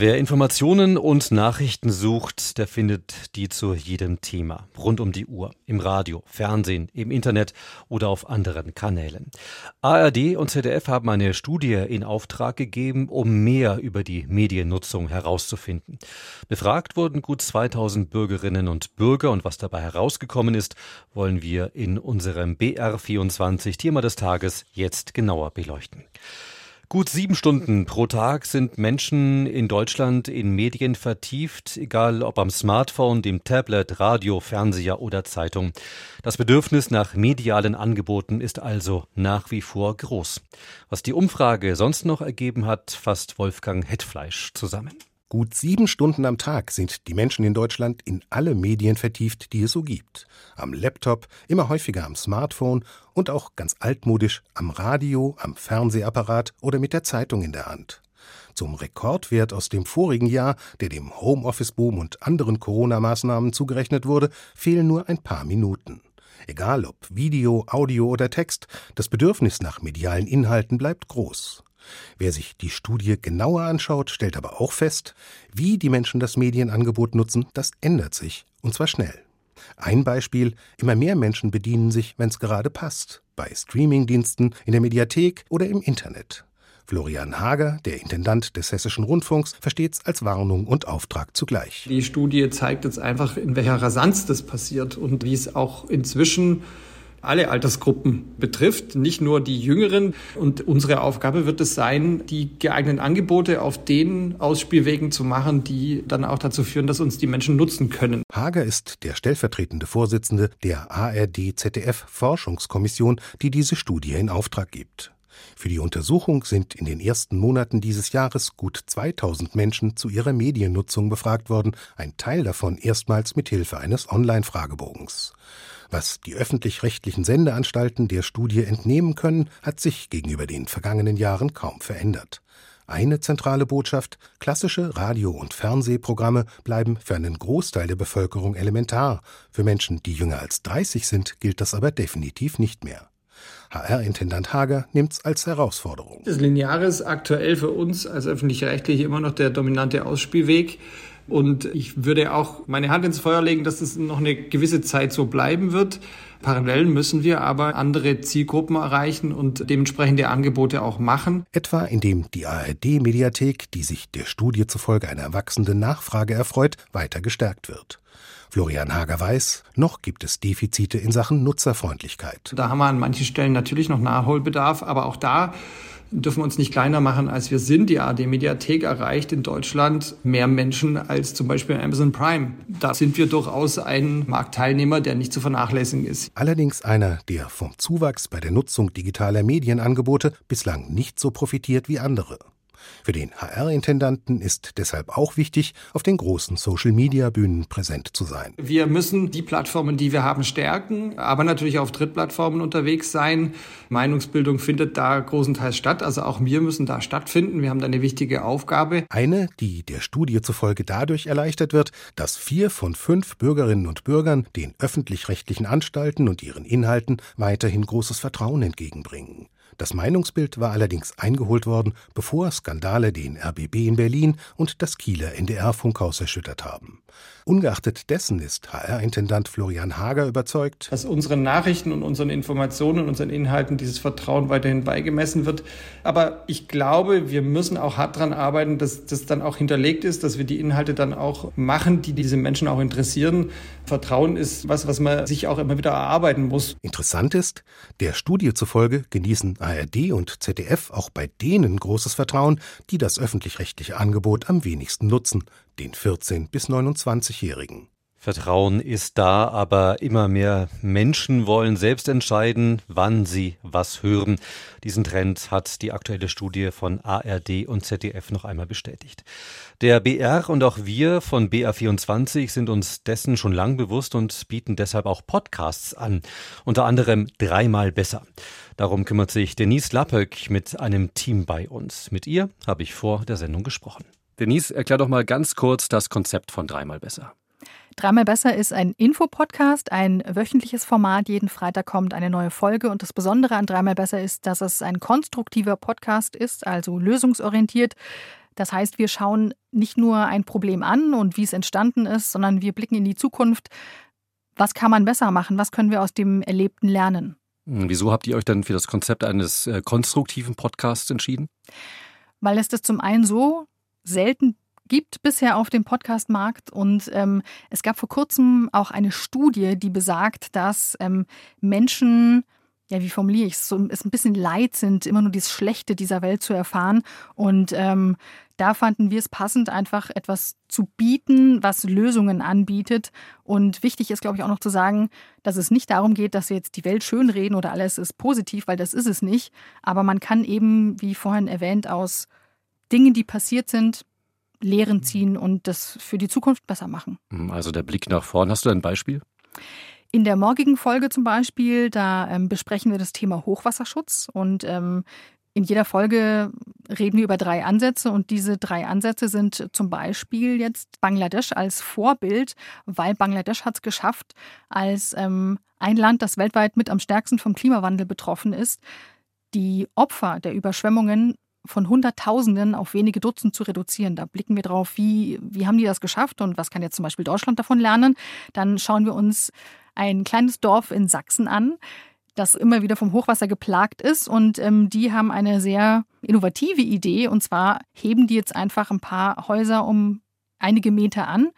Wer Informationen und Nachrichten sucht, der findet die zu jedem Thema. Rund um die Uhr. Im Radio, Fernsehen, im Internet oder auf anderen Kanälen. ARD und ZDF haben eine Studie in Auftrag gegeben, um mehr über die Mediennutzung herauszufinden. Befragt wurden gut 2000 Bürgerinnen und Bürger und was dabei herausgekommen ist, wollen wir in unserem BR24 Thema des Tages jetzt genauer beleuchten. Gut sieben Stunden pro Tag sind Menschen in Deutschland in Medien vertieft, egal ob am Smartphone, dem Tablet, Radio, Fernseher oder Zeitung. Das Bedürfnis nach medialen Angeboten ist also nach wie vor groß. Was die Umfrage sonst noch ergeben hat, fasst Wolfgang Hetfleisch zusammen. Gut sieben Stunden am Tag sind die Menschen in Deutschland in alle Medien vertieft, die es so gibt. Am Laptop, immer häufiger am Smartphone und auch ganz altmodisch am Radio, am Fernsehapparat oder mit der Zeitung in der Hand. Zum Rekordwert aus dem vorigen Jahr, der dem Homeoffice-Boom und anderen Corona-Maßnahmen zugerechnet wurde, fehlen nur ein paar Minuten. Egal ob Video, Audio oder Text, das Bedürfnis nach medialen Inhalten bleibt groß. Wer sich die Studie genauer anschaut, stellt aber auch fest, wie die Menschen das Medienangebot nutzen, das ändert sich, und zwar schnell. Ein Beispiel, immer mehr Menschen bedienen sich, wenn es gerade passt, bei Streamingdiensten, in der Mediathek oder im Internet. Florian Hager, der Intendant des Hessischen Rundfunks, versteht es als Warnung und Auftrag zugleich. Die Studie zeigt jetzt einfach, in welcher Rasanz das passiert und wie es auch inzwischen alle Altersgruppen betrifft, nicht nur die Jüngeren. Und unsere Aufgabe wird es sein, die geeigneten Angebote auf den Ausspielwegen zu machen, die dann auch dazu führen, dass uns die Menschen nutzen können. Hager ist der stellvertretende Vorsitzende der ARD-ZDF-Forschungskommission, die diese Studie in Auftrag gibt. Für die Untersuchung sind in den ersten Monaten dieses Jahres gut 2000 Menschen zu ihrer Mediennutzung befragt worden, ein Teil davon erstmals mit Hilfe eines Online-Fragebogens. Was die öffentlich-rechtlichen Sendeanstalten der Studie entnehmen können, hat sich gegenüber den vergangenen Jahren kaum verändert. Eine zentrale Botschaft, klassische Radio- und Fernsehprogramme bleiben für einen Großteil der Bevölkerung elementar. Für Menschen, die jünger als 30 sind, gilt das aber definitiv nicht mehr. HR-Intendant Hager nimmt es als Herausforderung. Das Lineare ist aktuell für uns als öffentlich-rechtliche immer noch der dominante Ausspielweg. Und ich würde auch meine Hand ins Feuer legen, dass das noch eine gewisse Zeit so bleiben wird. Parallel müssen wir aber andere Zielgruppen erreichen und dementsprechende Angebote auch machen. Etwa indem die ARD-Mediathek, die sich der Studie zufolge einer wachsenden Nachfrage erfreut, weiter gestärkt wird. Florian Hager weiß, noch gibt es Defizite in Sachen Nutzerfreundlichkeit. Da haben wir an manchen Stellen natürlich noch Nachholbedarf, aber auch da dürfen wir uns nicht kleiner machen, als wir sind. Die ARD-Mediathek erreicht in Deutschland mehr Menschen als zum Beispiel Amazon Prime. Da sind wir durchaus ein Marktteilnehmer, der nicht zu vernachlässigen ist. Allerdings einer, der vom Zuwachs bei der Nutzung digitaler Medienangebote bislang nicht so profitiert wie andere. Für den HR-Intendanten ist deshalb auch wichtig, auf den großen Social-Media-Bühnen präsent zu sein. Wir müssen die Plattformen, die wir haben, stärken, aber natürlich auf Drittplattformen unterwegs sein. Meinungsbildung findet da großenteils statt, also auch wir müssen da stattfinden. Wir haben da eine wichtige Aufgabe. Eine, die der Studie zufolge dadurch erleichtert wird, dass vier von fünf Bürgerinnen und Bürgern den öffentlich-rechtlichen Anstalten und ihren Inhalten weiterhin großes Vertrauen entgegenbringen. Das Meinungsbild war allerdings eingeholt worden, bevor Skandale den RBB in Berlin und das Kieler NDR-Funkhaus erschüttert haben. Ungeachtet dessen ist HR-Intendant Florian Hager überzeugt, dass unseren Nachrichten und unseren Informationen und unseren Inhalten dieses Vertrauen weiterhin beigemessen wird. Aber ich glaube, wir müssen auch hart daran arbeiten, dass das dann auch hinterlegt ist, dass wir die Inhalte dann auch machen, die diese Menschen auch interessieren. Vertrauen ist was, was man sich auch immer wieder erarbeiten muss. Interessant ist, der Studie zufolge genießen ARD und ZDF auch bei denen großes Vertrauen, die das öffentlich-rechtliche Angebot am wenigsten nutzen, den 14 bis 29-Jährigen. Vertrauen ist da, aber immer mehr Menschen wollen selbst entscheiden, wann sie was hören. Diesen Trend hat die aktuelle Studie von ARD und ZDF noch einmal bestätigt. Der BR und auch wir von BR24 sind uns dessen schon lang bewusst und bieten deshalb auch Podcasts an. Unter anderem dreimal besser. Darum kümmert sich Denise Lappöck mit einem Team bei uns. Mit ihr habe ich vor der Sendung gesprochen. Denise, erklär doch mal ganz kurz das Konzept von dreimal besser. Dreimal besser ist ein Infopodcast, ein wöchentliches Format. Jeden Freitag kommt eine neue Folge. Und das Besondere an Dreimal besser ist, dass es ein konstruktiver Podcast ist, also lösungsorientiert. Das heißt, wir schauen nicht nur ein Problem an und wie es entstanden ist, sondern wir blicken in die Zukunft. Was kann man besser machen? Was können wir aus dem Erlebten lernen? Hm, wieso habt ihr euch dann für das Konzept eines äh, konstruktiven Podcasts entschieden? Weil es das zum einen so selten gibt bisher auf dem Podcast-Markt. Und ähm, es gab vor kurzem auch eine Studie, die besagt, dass ähm, Menschen, ja, wie formuliere ich es, so, es ein bisschen leid sind, immer nur das Schlechte dieser Welt zu erfahren. Und ähm, da fanden wir es passend, einfach etwas zu bieten, was Lösungen anbietet. Und wichtig ist, glaube ich, auch noch zu sagen, dass es nicht darum geht, dass wir jetzt die Welt schönreden oder alles ist positiv, weil das ist es nicht. Aber man kann eben, wie vorhin erwähnt, aus Dingen, die passiert sind, Lehren ziehen und das für die Zukunft besser machen. Hm, also der Blick nach vorn. Hast du ein Beispiel? In der morgigen Folge zum Beispiel, da ähm, besprechen wir das Thema Hochwasserschutz und ähm, in jeder Folge reden wir über drei Ansätze und diese drei Ansätze sind zum Beispiel jetzt Bangladesch als Vorbild, weil Bangladesch hat es geschafft, als ähm, ein Land, das weltweit mit am stärksten vom Klimawandel betroffen ist, die Opfer der Überschwemmungen von Hunderttausenden auf wenige Dutzend zu reduzieren. Da blicken wir drauf, wie, wie haben die das geschafft und was kann jetzt zum Beispiel Deutschland davon lernen. Dann schauen wir uns ein kleines Dorf in Sachsen an, das immer wieder vom Hochwasser geplagt ist. Und ähm, die haben eine sehr innovative Idee. Und zwar heben die jetzt einfach ein paar Häuser um einige Meter an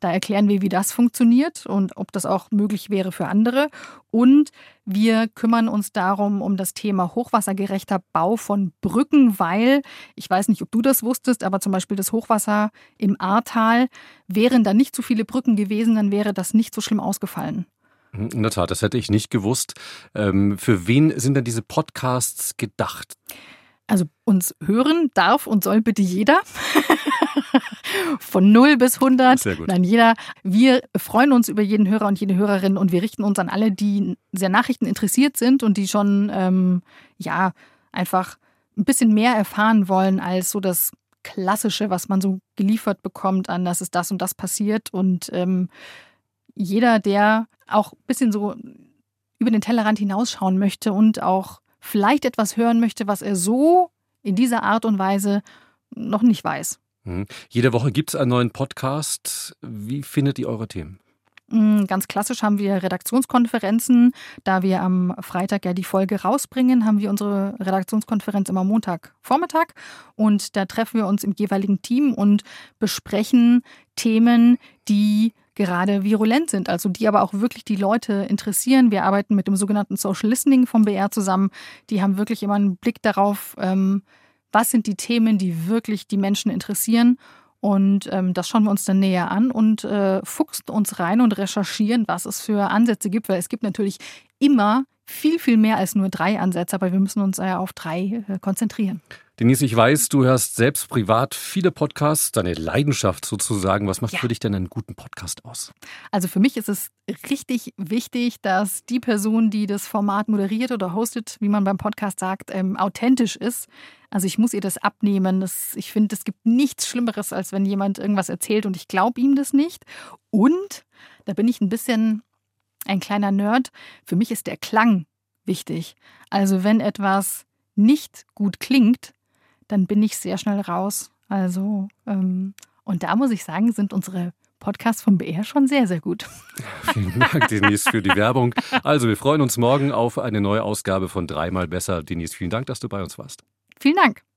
da erklären wir, wie das funktioniert und ob das auch möglich wäre für andere. Und wir kümmern uns darum, um das Thema hochwassergerechter Bau von Brücken, weil, ich weiß nicht, ob du das wusstest, aber zum Beispiel das Hochwasser im Ahrtal, wären da nicht so viele Brücken gewesen, dann wäre das nicht so schlimm ausgefallen. In der Tat, das hätte ich nicht gewusst. Ähm, für wen sind denn diese Podcasts gedacht? Also uns hören darf und soll bitte jeder. Von 0 bis 100. Sehr gut. Nein, jeder. Wir freuen uns über jeden Hörer und jede Hörerin und wir richten uns an alle, die sehr Nachrichten interessiert sind und die schon, ähm, ja, einfach ein bisschen mehr erfahren wollen als so das Klassische, was man so geliefert bekommt, an dass es das und das passiert. Und ähm, jeder, der auch ein bisschen so über den Tellerrand hinausschauen möchte und auch vielleicht etwas hören möchte, was er so in dieser Art und Weise noch nicht weiß. Mhm. Jede Woche gibt es einen neuen Podcast. Wie findet ihr eure Themen? Mm, ganz klassisch haben wir Redaktionskonferenzen. Da wir am Freitag ja die Folge rausbringen, haben wir unsere Redaktionskonferenz immer Montagvormittag. Und da treffen wir uns im jeweiligen Team und besprechen Themen, die gerade virulent sind, also die aber auch wirklich die Leute interessieren. Wir arbeiten mit dem sogenannten Social Listening vom BR zusammen. Die haben wirklich immer einen Blick darauf, ähm, was sind die Themen, die wirklich die Menschen interessieren. Und ähm, das schauen wir uns dann näher an und äh, fuchst uns rein und recherchieren, was es für Ansätze gibt, weil es gibt natürlich immer viel, viel mehr als nur drei Ansätze, aber wir müssen uns äh, auf drei äh, konzentrieren. Denise, ich weiß, du hörst selbst privat viele Podcasts, deine Leidenschaft sozusagen. Was macht ja. für dich denn einen guten Podcast aus? Also für mich ist es richtig wichtig, dass die Person, die das Format moderiert oder hostet, wie man beim Podcast sagt, ähm, authentisch ist. Also ich muss ihr das abnehmen. Das, ich finde, es gibt nichts Schlimmeres, als wenn jemand irgendwas erzählt und ich glaube ihm das nicht. Und da bin ich ein bisschen ein kleiner Nerd. Für mich ist der Klang wichtig. Also wenn etwas nicht gut klingt, dann bin ich sehr schnell raus. Also, ähm, und da muss ich sagen, sind unsere Podcasts vom BR schon sehr, sehr gut. Vielen Dank, Denise, für die Werbung. Also, wir freuen uns morgen auf eine neue Ausgabe von Dreimal besser. Denise, vielen Dank, dass du bei uns warst. Vielen Dank.